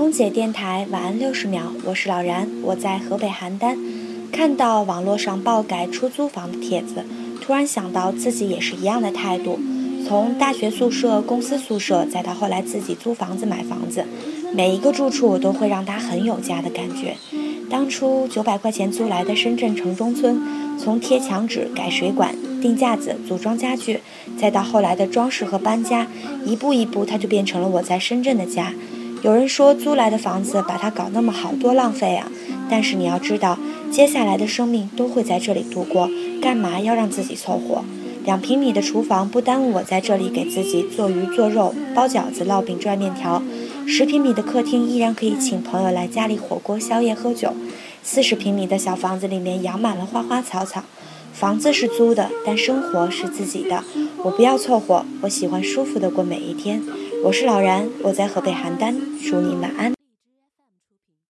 空姐电台晚安六十秒，我是老然，我在河北邯郸。看到网络上爆改出租房的帖子，突然想到自己也是一样的态度。从大学宿舍、公司宿舍，再到后来自己租房子、买房子，每一个住处都会让他很有家的感觉。当初九百块钱租来的深圳城中村，从贴墙纸、改水管、钉架子、组装家具，再到后来的装饰和搬家，一步一步，它就变成了我在深圳的家。有人说租来的房子把它搞那么好，多浪费啊！但是你要知道，接下来的生命都会在这里度过，干嘛要让自己凑合？两平米的厨房不耽误我在这里给自己做鱼做肉、包饺子、烙饼、拽面条。十平米的客厅依然可以请朋友来家里火锅、宵夜、喝酒。四十平米的小房子里面养满了花花草草。房子是租的，但生活是自己的。我不要凑合，我喜欢舒服的过每一天。我是老然，我在河北邯郸，祝你晚安。